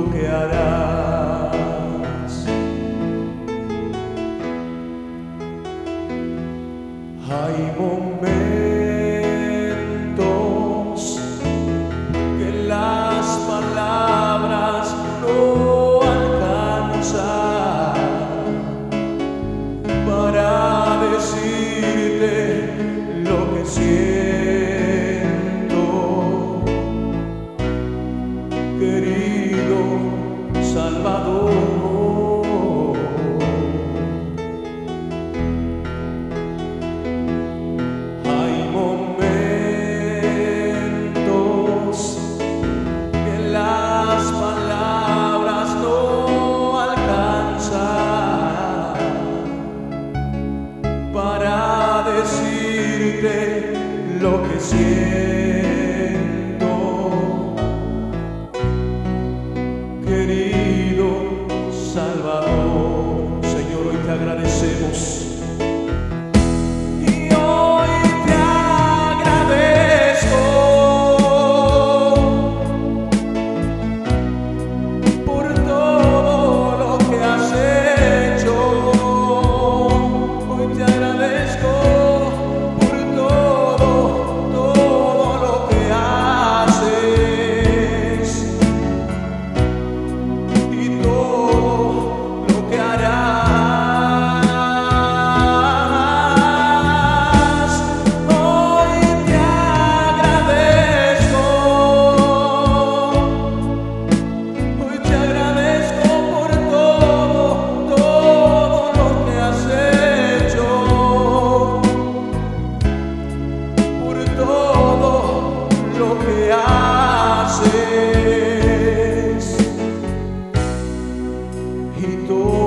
lo que harás. Hay Amen. y todo.